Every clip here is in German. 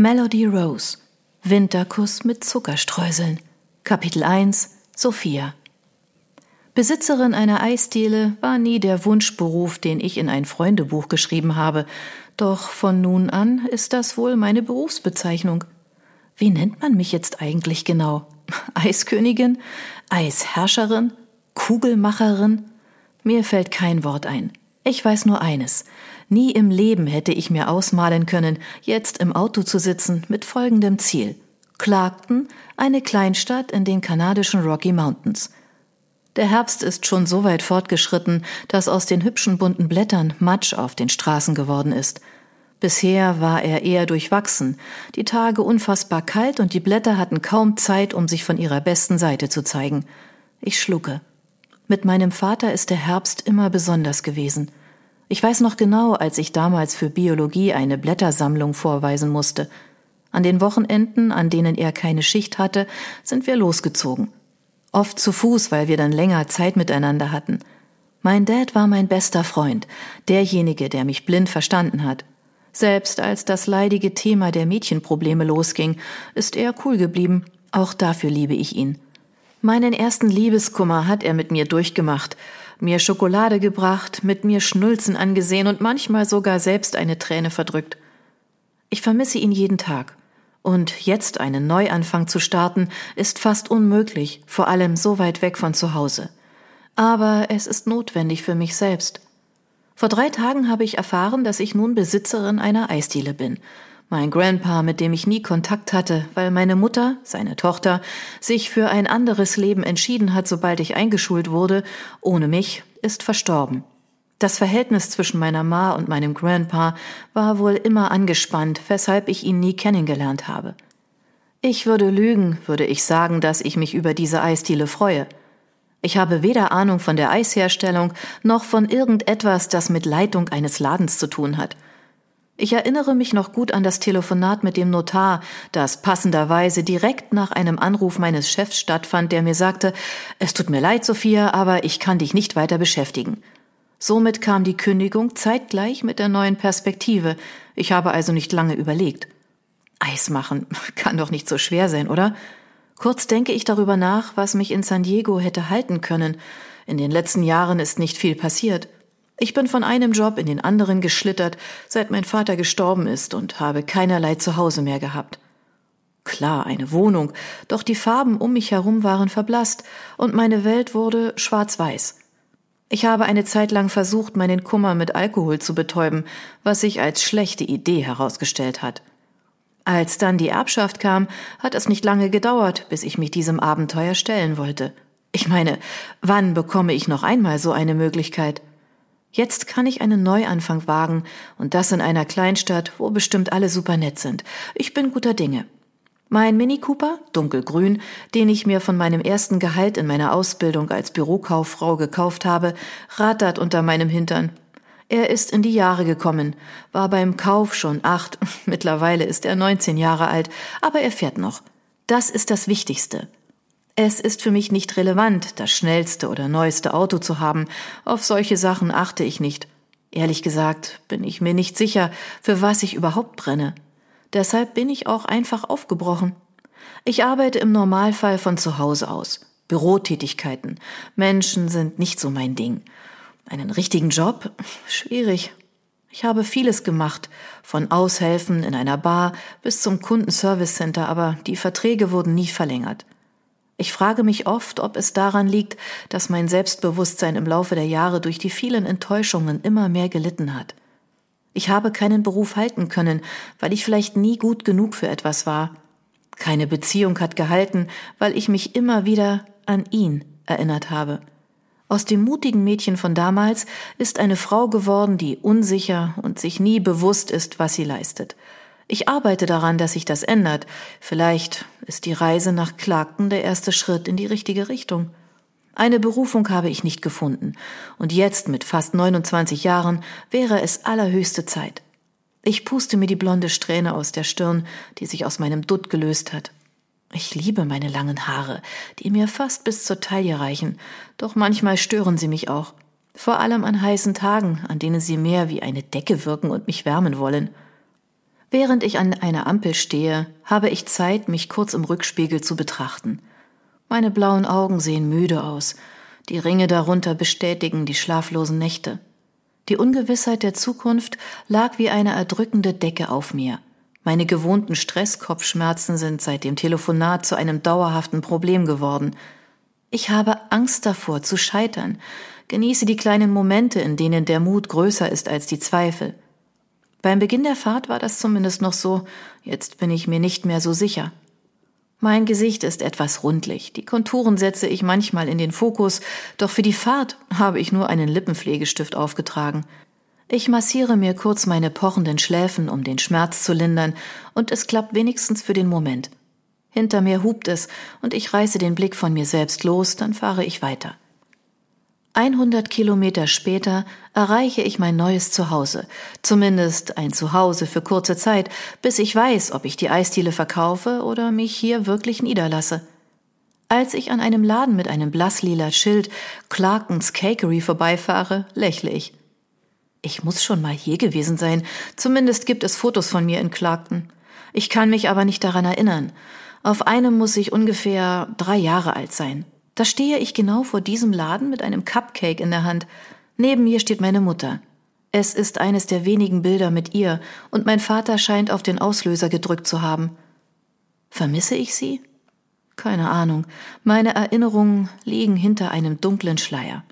Melody Rose Winterkuss mit Zuckerstreuseln Kapitel 1 Sophia Besitzerin einer Eisdiele war nie der Wunschberuf, den ich in ein Freundebuch geschrieben habe, doch von nun an ist das wohl meine Berufsbezeichnung. Wie nennt man mich jetzt eigentlich genau? Eiskönigin? Eisherrscherin? Kugelmacherin? Mir fällt kein Wort ein. Ich weiß nur eines. Nie im Leben hätte ich mir ausmalen können, jetzt im Auto zu sitzen mit folgendem Ziel. Clarkton, eine Kleinstadt in den kanadischen Rocky Mountains. Der Herbst ist schon so weit fortgeschritten, dass aus den hübschen bunten Blättern Matsch auf den Straßen geworden ist. Bisher war er eher durchwachsen, die Tage unfassbar kalt und die Blätter hatten kaum Zeit, um sich von ihrer besten Seite zu zeigen. Ich schlucke. Mit meinem Vater ist der Herbst immer besonders gewesen. Ich weiß noch genau, als ich damals für Biologie eine Blättersammlung vorweisen musste. An den Wochenenden, an denen er keine Schicht hatte, sind wir losgezogen. Oft zu Fuß, weil wir dann länger Zeit miteinander hatten. Mein Dad war mein bester Freund, derjenige, der mich blind verstanden hat. Selbst als das leidige Thema der Mädchenprobleme losging, ist er cool geblieben. Auch dafür liebe ich ihn. Meinen ersten Liebeskummer hat er mit mir durchgemacht, mir Schokolade gebracht, mit mir Schnulzen angesehen und manchmal sogar selbst eine Träne verdrückt. Ich vermisse ihn jeden Tag. Und jetzt einen Neuanfang zu starten, ist fast unmöglich, vor allem so weit weg von zu Hause. Aber es ist notwendig für mich selbst. Vor drei Tagen habe ich erfahren, dass ich nun Besitzerin einer Eisdiele bin mein Grandpa, mit dem ich nie Kontakt hatte, weil meine Mutter, seine Tochter, sich für ein anderes Leben entschieden hat, sobald ich eingeschult wurde, ohne mich, ist verstorben. Das Verhältnis zwischen meiner Ma und meinem Grandpa war wohl immer angespannt, weshalb ich ihn nie kennengelernt habe. Ich würde lügen, würde ich sagen, dass ich mich über diese Eisdiele freue. Ich habe weder Ahnung von der Eisherstellung noch von irgendetwas, das mit Leitung eines Ladens zu tun hat – ich erinnere mich noch gut an das Telefonat mit dem Notar, das passenderweise direkt nach einem Anruf meines Chefs stattfand, der mir sagte, es tut mir leid, Sophia, aber ich kann dich nicht weiter beschäftigen. Somit kam die Kündigung zeitgleich mit der neuen Perspektive. Ich habe also nicht lange überlegt. Eis machen kann doch nicht so schwer sein, oder? Kurz denke ich darüber nach, was mich in San Diego hätte halten können. In den letzten Jahren ist nicht viel passiert. Ich bin von einem Job in den anderen geschlittert, seit mein Vater gestorben ist und habe keinerlei Zuhause mehr gehabt. Klar, eine Wohnung, doch die Farben um mich herum waren verblasst und meine Welt wurde schwarz-weiß. Ich habe eine Zeit lang versucht, meinen Kummer mit Alkohol zu betäuben, was sich als schlechte Idee herausgestellt hat. Als dann die Erbschaft kam, hat es nicht lange gedauert, bis ich mich diesem Abenteuer stellen wollte. Ich meine, wann bekomme ich noch einmal so eine Möglichkeit? Jetzt kann ich einen Neuanfang wagen und das in einer Kleinstadt, wo bestimmt alle super nett sind. Ich bin guter Dinge. Mein Mini Cooper, dunkelgrün, den ich mir von meinem ersten Gehalt in meiner Ausbildung als Bürokauffrau gekauft habe, rattert unter meinem Hintern. Er ist in die Jahre gekommen, war beim Kauf schon acht, mittlerweile ist er 19 Jahre alt, aber er fährt noch. Das ist das Wichtigste. Es ist für mich nicht relevant, das schnellste oder neueste Auto zu haben. Auf solche Sachen achte ich nicht. Ehrlich gesagt bin ich mir nicht sicher, für was ich überhaupt brenne. Deshalb bin ich auch einfach aufgebrochen. Ich arbeite im Normalfall von zu Hause aus. Bürotätigkeiten. Menschen sind nicht so mein Ding. Einen richtigen Job? Schwierig. Ich habe vieles gemacht, von Aushelfen in einer Bar bis zum Kundenservice Center, aber die Verträge wurden nie verlängert. Ich frage mich oft, ob es daran liegt, dass mein Selbstbewusstsein im Laufe der Jahre durch die vielen Enttäuschungen immer mehr gelitten hat. Ich habe keinen Beruf halten können, weil ich vielleicht nie gut genug für etwas war. Keine Beziehung hat gehalten, weil ich mich immer wieder an ihn erinnert habe. Aus dem mutigen Mädchen von damals ist eine Frau geworden, die unsicher und sich nie bewusst ist, was sie leistet. Ich arbeite daran, dass sich das ändert. Vielleicht ist die Reise nach Clarkton der erste Schritt in die richtige Richtung. Eine Berufung habe ich nicht gefunden, und jetzt mit fast 29 Jahren wäre es allerhöchste Zeit. Ich puste mir die blonde Strähne aus der Stirn, die sich aus meinem Dutt gelöst hat. Ich liebe meine langen Haare, die mir fast bis zur Taille reichen, doch manchmal stören sie mich auch. Vor allem an heißen Tagen, an denen sie mehr wie eine Decke wirken und mich wärmen wollen. Während ich an einer Ampel stehe, habe ich Zeit, mich kurz im Rückspiegel zu betrachten. Meine blauen Augen sehen müde aus, die Ringe darunter bestätigen die schlaflosen Nächte. Die Ungewissheit der Zukunft lag wie eine erdrückende Decke auf mir. Meine gewohnten Stresskopfschmerzen sind seit dem Telefonat zu einem dauerhaften Problem geworden. Ich habe Angst davor zu scheitern, genieße die kleinen Momente, in denen der Mut größer ist als die Zweifel. Beim Beginn der Fahrt war das zumindest noch so, jetzt bin ich mir nicht mehr so sicher. Mein Gesicht ist etwas rundlich, die Konturen setze ich manchmal in den Fokus, doch für die Fahrt habe ich nur einen Lippenpflegestift aufgetragen. Ich massiere mir kurz meine pochenden Schläfen, um den Schmerz zu lindern, und es klappt wenigstens für den Moment. Hinter mir hupt es, und ich reiße den Blick von mir selbst los, dann fahre ich weiter. 100 Kilometer später erreiche ich mein neues Zuhause, zumindest ein Zuhause für kurze Zeit, bis ich weiß, ob ich die Eisdiele verkaufe oder mich hier wirklich niederlasse. Als ich an einem Laden mit einem blasslila Schild Clarkens Cakery vorbeifahre, lächle ich. Ich muss schon mal hier gewesen sein, zumindest gibt es Fotos von mir in Clarkton. Ich kann mich aber nicht daran erinnern. Auf einem muss ich ungefähr drei Jahre alt sein. Da stehe ich genau vor diesem Laden mit einem Cupcake in der Hand. Neben mir steht meine Mutter. Es ist eines der wenigen Bilder mit ihr, und mein Vater scheint auf den Auslöser gedrückt zu haben. Vermisse ich sie? Keine Ahnung. Meine Erinnerungen liegen hinter einem dunklen Schleier.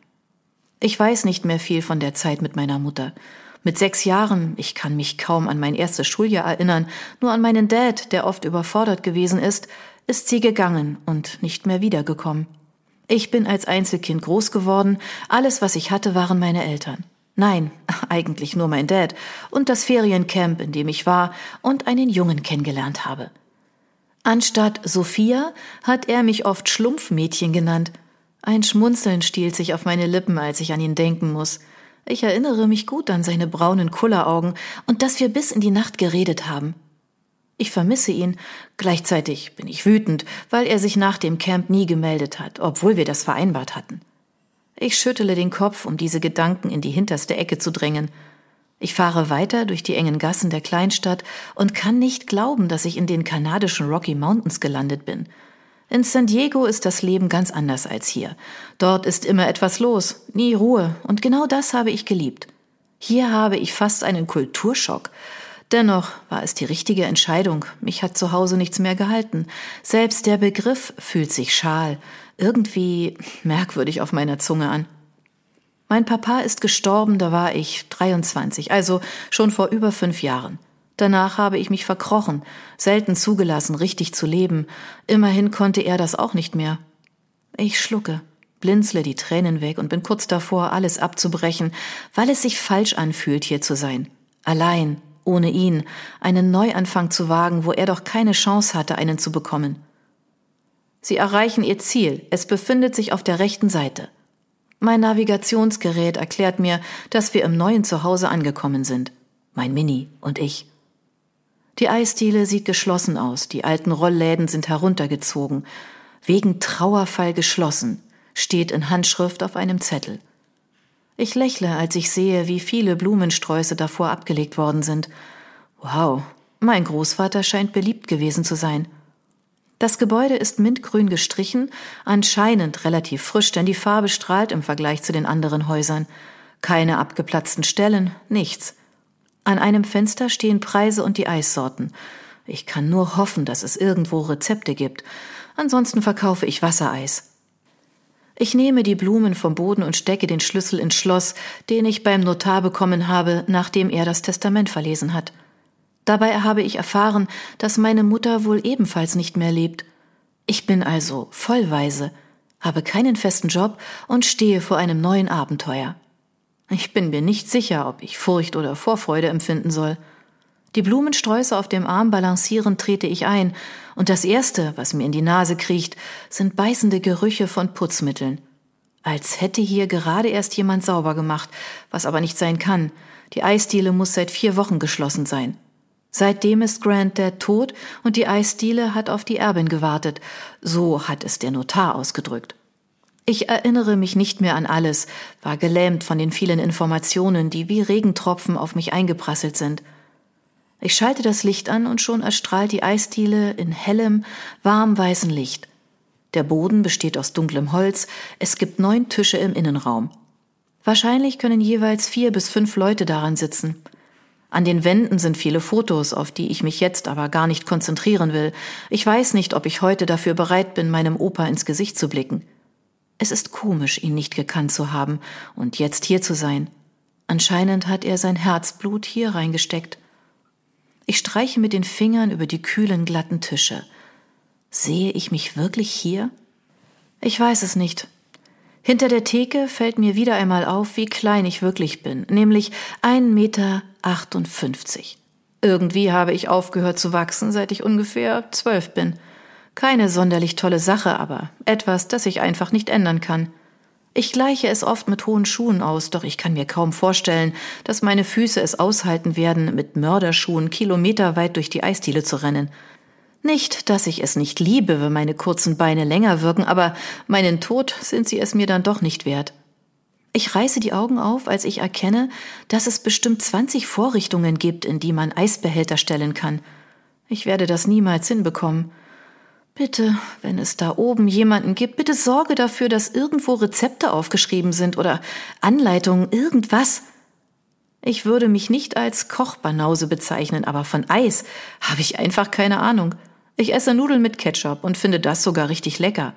Ich weiß nicht mehr viel von der Zeit mit meiner Mutter. Mit sechs Jahren, ich kann mich kaum an mein erstes Schuljahr erinnern, nur an meinen Dad, der oft überfordert gewesen ist, ist sie gegangen und nicht mehr wiedergekommen. Ich bin als Einzelkind groß geworden, alles, was ich hatte, waren meine Eltern. Nein, eigentlich nur mein Dad und das Feriencamp, in dem ich war und einen Jungen kennengelernt habe. Anstatt Sophia hat er mich oft Schlumpfmädchen genannt. Ein Schmunzeln stiehlt sich auf meine Lippen, als ich an ihn denken muss. Ich erinnere mich gut an seine braunen Kulleraugen und dass wir bis in die Nacht geredet haben. Ich vermisse ihn. Gleichzeitig bin ich wütend, weil er sich nach dem Camp nie gemeldet hat, obwohl wir das vereinbart hatten. Ich schüttele den Kopf, um diese Gedanken in die hinterste Ecke zu drängen. Ich fahre weiter durch die engen Gassen der Kleinstadt und kann nicht glauben, dass ich in den kanadischen Rocky Mountains gelandet bin. In San Diego ist das Leben ganz anders als hier. Dort ist immer etwas los, nie Ruhe, und genau das habe ich geliebt. Hier habe ich fast einen Kulturschock. Dennoch war es die richtige Entscheidung. Mich hat zu Hause nichts mehr gehalten. Selbst der Begriff fühlt sich schal, irgendwie merkwürdig auf meiner Zunge an. Mein Papa ist gestorben, da war ich 23, also schon vor über fünf Jahren. Danach habe ich mich verkrochen, selten zugelassen, richtig zu leben. Immerhin konnte er das auch nicht mehr. Ich schlucke, blinzle die Tränen weg und bin kurz davor, alles abzubrechen, weil es sich falsch anfühlt, hier zu sein. Allein, ohne ihn, einen Neuanfang zu wagen, wo er doch keine Chance hatte, einen zu bekommen. Sie erreichen ihr Ziel, es befindet sich auf der rechten Seite. Mein Navigationsgerät erklärt mir, dass wir im neuen Zuhause angekommen sind. Mein Mini und ich. Die Eisdiele sieht geschlossen aus, die alten Rollläden sind heruntergezogen. Wegen Trauerfall geschlossen, steht in Handschrift auf einem Zettel. Ich lächle, als ich sehe, wie viele Blumensträuße davor abgelegt worden sind. Wow, mein Großvater scheint beliebt gewesen zu sein. Das Gebäude ist mintgrün gestrichen, anscheinend relativ frisch, denn die Farbe strahlt im Vergleich zu den anderen Häusern. Keine abgeplatzten Stellen, nichts. An einem Fenster stehen Preise und die Eissorten. Ich kann nur hoffen, dass es irgendwo Rezepte gibt. Ansonsten verkaufe ich Wassereis. Ich nehme die Blumen vom Boden und stecke den Schlüssel ins Schloss, den ich beim Notar bekommen habe, nachdem er das Testament verlesen hat. Dabei habe ich erfahren, dass meine Mutter wohl ebenfalls nicht mehr lebt. Ich bin also vollweise, habe keinen festen Job und stehe vor einem neuen Abenteuer. Ich bin mir nicht sicher, ob ich Furcht oder Vorfreude empfinden soll. Die Blumensträuße auf dem Arm balancieren trete ich ein, und das Erste, was mir in die Nase kriecht, sind beißende Gerüche von Putzmitteln. Als hätte hier gerade erst jemand sauber gemacht, was aber nicht sein kann. Die Eisdiele muss seit vier Wochen geschlossen sein. Seitdem ist Grant Dad tot und die Eisdiele hat auf die Erbin gewartet. So hat es der Notar ausgedrückt. Ich erinnere mich nicht mehr an alles, war gelähmt von den vielen Informationen, die wie Regentropfen auf mich eingeprasselt sind. Ich schalte das Licht an und schon erstrahlt die Eisdiele in hellem, warmweißen Licht. Der Boden besteht aus dunklem Holz, es gibt neun Tische im Innenraum. Wahrscheinlich können jeweils vier bis fünf Leute daran sitzen. An den Wänden sind viele Fotos, auf die ich mich jetzt aber gar nicht konzentrieren will. Ich weiß nicht, ob ich heute dafür bereit bin, meinem Opa ins Gesicht zu blicken. Es ist komisch, ihn nicht gekannt zu haben und jetzt hier zu sein. Anscheinend hat er sein Herzblut hier reingesteckt. Ich streiche mit den Fingern über die kühlen, glatten Tische. Sehe ich mich wirklich hier? Ich weiß es nicht. Hinter der Theke fällt mir wieder einmal auf, wie klein ich wirklich bin, nämlich ein Meter. 58. Irgendwie habe ich aufgehört zu wachsen, seit ich ungefähr zwölf bin. Keine sonderlich tolle Sache, aber etwas, das ich einfach nicht ändern kann. Ich gleiche es oft mit hohen Schuhen aus, doch ich kann mir kaum vorstellen, dass meine Füße es aushalten werden, mit Mörderschuhen kilometerweit durch die Eisdiele zu rennen. Nicht, dass ich es nicht liebe, wenn meine kurzen Beine länger wirken, aber meinen Tod sind sie es mir dann doch nicht wert. Ich reiße die Augen auf, als ich erkenne, dass es bestimmt 20 Vorrichtungen gibt, in die man Eisbehälter stellen kann. Ich werde das niemals hinbekommen. Bitte, wenn es da oben jemanden gibt, bitte sorge dafür, dass irgendwo Rezepte aufgeschrieben sind oder Anleitungen, irgendwas. Ich würde mich nicht als Kochbanause bezeichnen, aber von Eis habe ich einfach keine Ahnung. Ich esse Nudeln mit Ketchup und finde das sogar richtig lecker.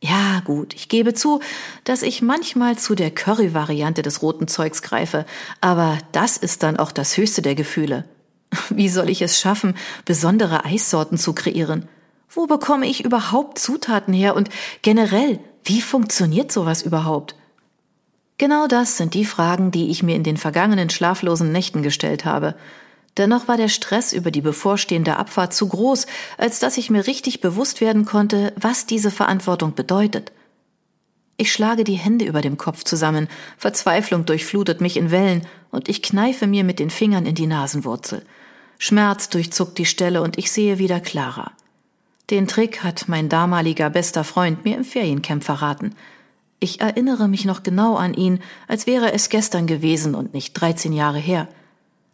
Ja, gut, ich gebe zu, dass ich manchmal zu der Curry-Variante des roten Zeugs greife, aber das ist dann auch das höchste der Gefühle. Wie soll ich es schaffen, besondere Eissorten zu kreieren? Wo bekomme ich überhaupt Zutaten her und generell, wie funktioniert sowas überhaupt? Genau das sind die Fragen, die ich mir in den vergangenen schlaflosen Nächten gestellt habe. Dennoch war der Stress über die bevorstehende Abfahrt zu groß, als dass ich mir richtig bewusst werden konnte, was diese Verantwortung bedeutet. Ich schlage die Hände über dem Kopf zusammen, Verzweiflung durchflutet mich in Wellen, und ich kneife mir mit den Fingern in die Nasenwurzel. Schmerz durchzuckt die Stelle und ich sehe wieder klarer. Den Trick hat mein damaliger bester Freund mir im Feriencamp verraten. Ich erinnere mich noch genau an ihn, als wäre es gestern gewesen und nicht 13 Jahre her.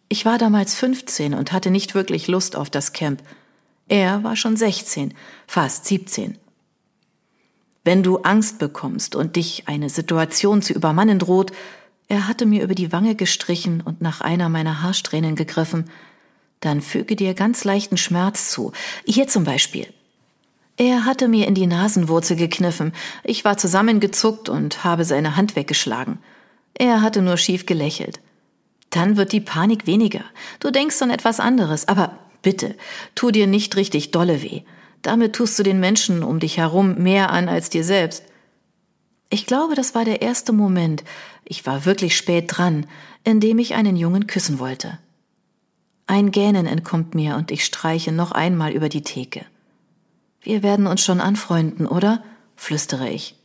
Ich war damals 15 und hatte nicht wirklich Lust auf das Camp. Er war schon 16, fast 17. Wenn du Angst bekommst und dich eine Situation zu übermannen droht, er hatte mir über die Wange gestrichen und nach einer meiner Haarsträhnen gegriffen, dann füge dir ganz leichten Schmerz zu. Hier zum Beispiel. Er hatte mir in die Nasenwurzel gekniffen, ich war zusammengezuckt und habe seine Hand weggeschlagen. Er hatte nur schief gelächelt. Dann wird die Panik weniger. Du denkst an etwas anderes. Aber bitte, tu dir nicht richtig dolle weh. Damit tust du den Menschen um dich herum mehr an als dir selbst. Ich glaube, das war der erste Moment, ich war wirklich spät dran, in dem ich einen Jungen küssen wollte. Ein Gähnen entkommt mir und ich streiche noch einmal über die Theke. Wir werden uns schon anfreunden, oder? flüstere ich.